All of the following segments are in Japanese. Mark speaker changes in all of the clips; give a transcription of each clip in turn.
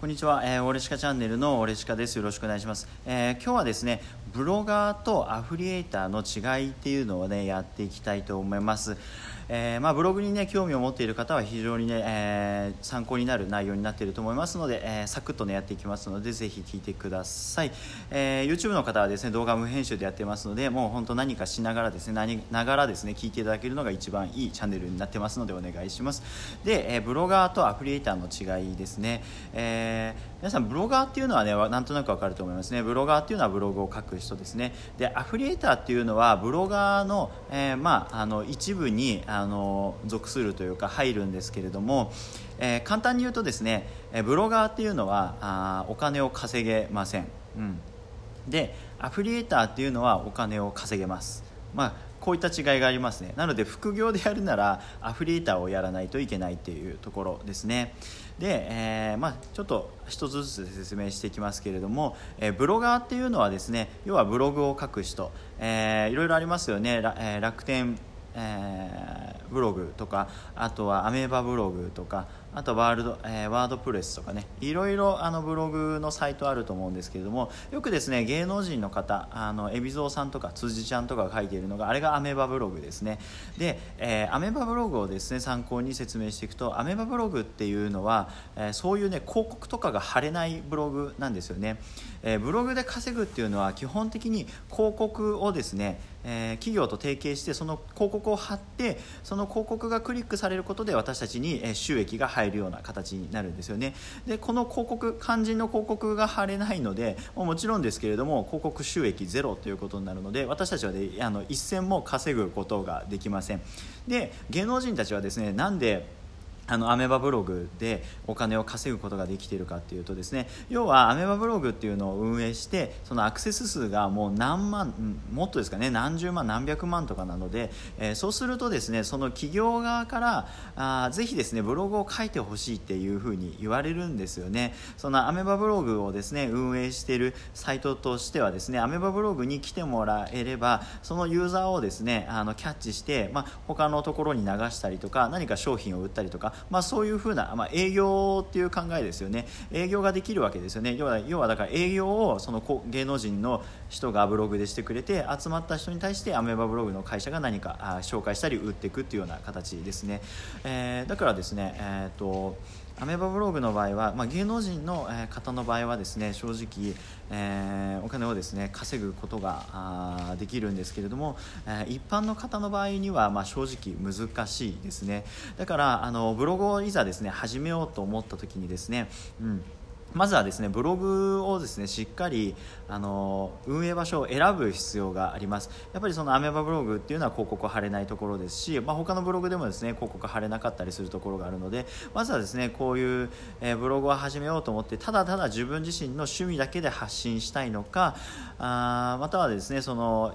Speaker 1: こんにちは、えー、オレシカチャンネルのオレシカです。よろしくお願いします。えー、今日はですね、ブロガーとアフリエイターの違いっていうのをね、やっていきたいと思います。えー、まあ、ブログにね興味を持っている方は非常にね、えー、参考になる内容になっていると思いますので、えー、サクッとねやっていきますのでぜひ聞いてください、え YouTube の方はですね動画無編集でやってますのでもう本当何かしながらですね何ながらですね聞いていただけるのが一番いいチャンネルになってますのでお願いします。で、えブロガーとアフリエイターの違いですね、え皆さんブロガーっていうのはねなんとなくわかると思いますね。ブロガーっていうのはブログを書く人ですね。でアフリエイターっていうのはブロガーの,、えまあ、あの一部にあの属するというか入るんですけれども、えー、簡単に言うとですねブロガーっていうのはあお金を稼げません、うん、でアフリエーターっていうのはお金を稼げます。まあこういった違いがありますね。なので副業でやるならアフリエーターをやらないといけないっていうところですね。で、えー、まあ、ちょっと一つずつ説明していきますけれども、えー、ブロガーっていうのはですね要はブログを書く人、えー、いろいろありますよね、楽天えー、ブログとかあとはアメーバブログとかあとワールド、えー、ワードプレスとかねいろいろあのブログのサイトあると思うんですけれどもよくですね芸能人の方あの海老蔵さんとか辻ちゃんとかが書いているのがあれがアメーバブログですね。で、えー、アメーバブログをですね参考に説明していくとアメーバブログっていうのは、えー、そういうね広告とかが貼れないブログなんですよね、え、ブログで稼ぐっていうのは基本的に広告をですねえー、企業と提携してその広告を貼ってその広告がクリックされることで私たちに収益が入るような形になるんですよね。でこの広告肝心の広告が貼れないのでもちろんですけれども広告収益ゼロということになるので私たちは、ね、あの一銭も稼ぐことができません。で芸能人たちはですねなんであのアメバブログでお金を稼ぐことができているかっていうとですね要はアメバブログっていうのを運営してそのアクセス数がもう何万もっとですかね何十万何百万とかなので、えー、そうするとですねその企業側からあぜひですねブログを書いてほしいっていうふうに言われるんですよね。そのアメバブログをですね運営しているサイトとしてはですねアメバブログに来てもらえればそのユーザーをですねあのキャッチして、まあ、他のところに流したりとか何か商品を売ったりとかまあ、そういうふうな、まあ、営業っていう考えですよね。営業ができるわけですよね。要は要はだから営業をその芸能人の人がブログでしてくれて集まった人に対してアメーバブログの会社が何かあ紹介したり売っていくっていうような形ですね、えー、だからですね、えーとアメーバブログの場合は、まあ、芸能人の方の場合はですね正直、えー、お金をですね稼ぐことができるんですけれども、え、一般の方の場合には、まあ、正直難しいですね。だからあのブログをいざですね始めようと思った時にですね、うんまずはですねブログをですねしっかりあの運営場所を選ぶ必要があります。やっぱりそのアメバブログっていうのは広告貼れないところですし、まあ、他のブログでもですね広告貼れなかったりするところがあるのでまずはですねこういう、えブログを始めようと思ってただただ自分自身の趣味だけで発信したいのかあまたはですねその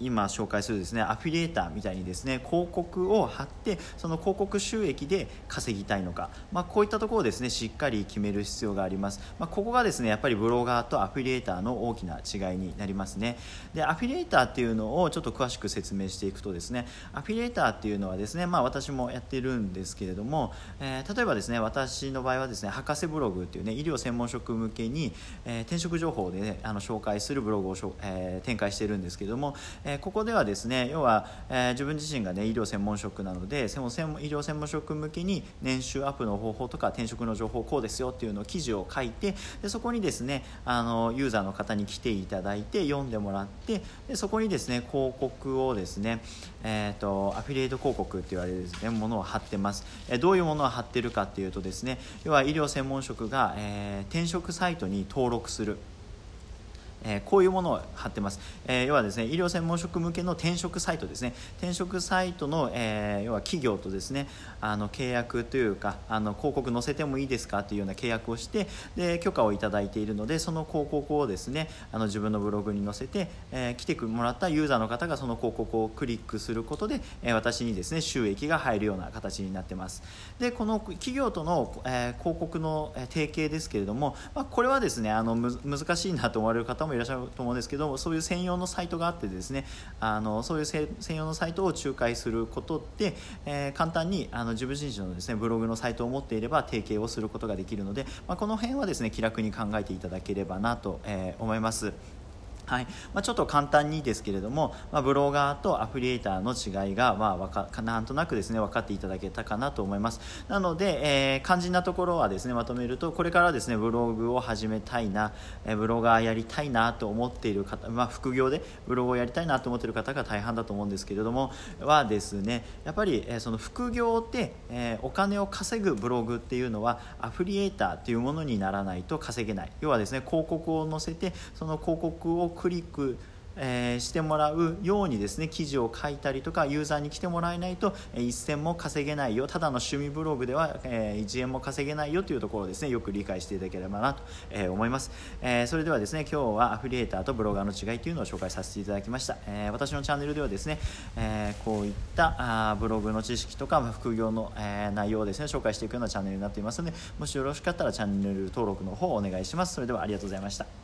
Speaker 1: 今紹介するですねアフィリエーターみたいにですね広告を貼ってその広告収益で稼ぎたいのか、まあ、こういったところをですねしっかり決める必要があります、まあ、ここがですねやっぱりブロガーとアフィリエーターの大きな違いになりますね。でアフィリエーターっていうのをちょっと詳しく説明していくとですねアフィリエーターっていうのはですね、まあ、私もやってるんですけれども、えー、例えばですね私の場合はですね博士ブログっていうね医療専門職向けに、えー、転職情報で、ね、あの紹介するブログを、えー、展開してるんですけれどもえー、ここではですね要は、えー、自分自身が、ね、医療専門職なので専門医療専門職向けに年収アップの方法とか転職の情報こうですよっていうのを記事を書いてでそこにですねあのユーザーの方に来ていただいて読んでもらってでそこにですね広告をですね、えーと、アフィリエイト広告って言われるです、ね、ものを貼ってます、え、どういうものを貼ってるかっていうとですね要は医療専門職が、えー、転職サイトに登録する。えー、こういうものを貼ってます、えー、要はですね医療専門職向けの転職サイトですね。転職サイトの、えー、要は企業とですねあの契約というかあの広告載せてもいいですかというような契約をしてで許可をいただいているのでその広告をですねあの自分のブログに載せて、え来てもらったユーザーの方がその広告をクリックすることで、え私にですね収益が入るような形になってます。でこの企業との、え広告の提携ですけれども、まあ、これはですねあの難しいなと思われる方ももいらっしゃると思うんですけどそういう専用のサイトがあってですねあのそういう専用のサイトを仲介することで、えー、簡単にあの自分自身のですねブログのサイトを持っていれば提携をすることができるので、まあ、この辺はですね気楽に考えていただければなと、えー、思います。はい。まあ、ちょっと簡単にですけれども、まあ、ブロガーとアフリエイターの違いが、まあ、わかなんとなくですね分かっていただけたかなと思います。なので、えー、肝心なところはですねまとめるとこれからですねブログを始めたいな、えー、ブロガーやりたいなと思っている方、まあ、副業でブログをやりたいなと思っている方が大半だと思うんですけれどもはですねやっぱり、えー、その副業で、え、お金を稼ぐブログっていうのはアフリエイターっていうものにならないと稼げない。要はですね広告を載せてその広告をクリックえ、してもらうようにですね記事を書いたりとかユーザーに来てもらえないと、えー、一銭も稼げないよただの趣味ブログでは、え、1円も稼げないよというところをですねよく理解していただければなと、え、思います、え、それではですね今日はアフリエイターとブロガーの違いというのを紹介させていただきました、え、私のチャンネルではですね、え、こういったあブログの知識とか副業の、え、内容をですね紹介していくようなチャンネルになっていますのでもしよろしかったらチャンネル登録の方をお願いします。それではありがとうございました。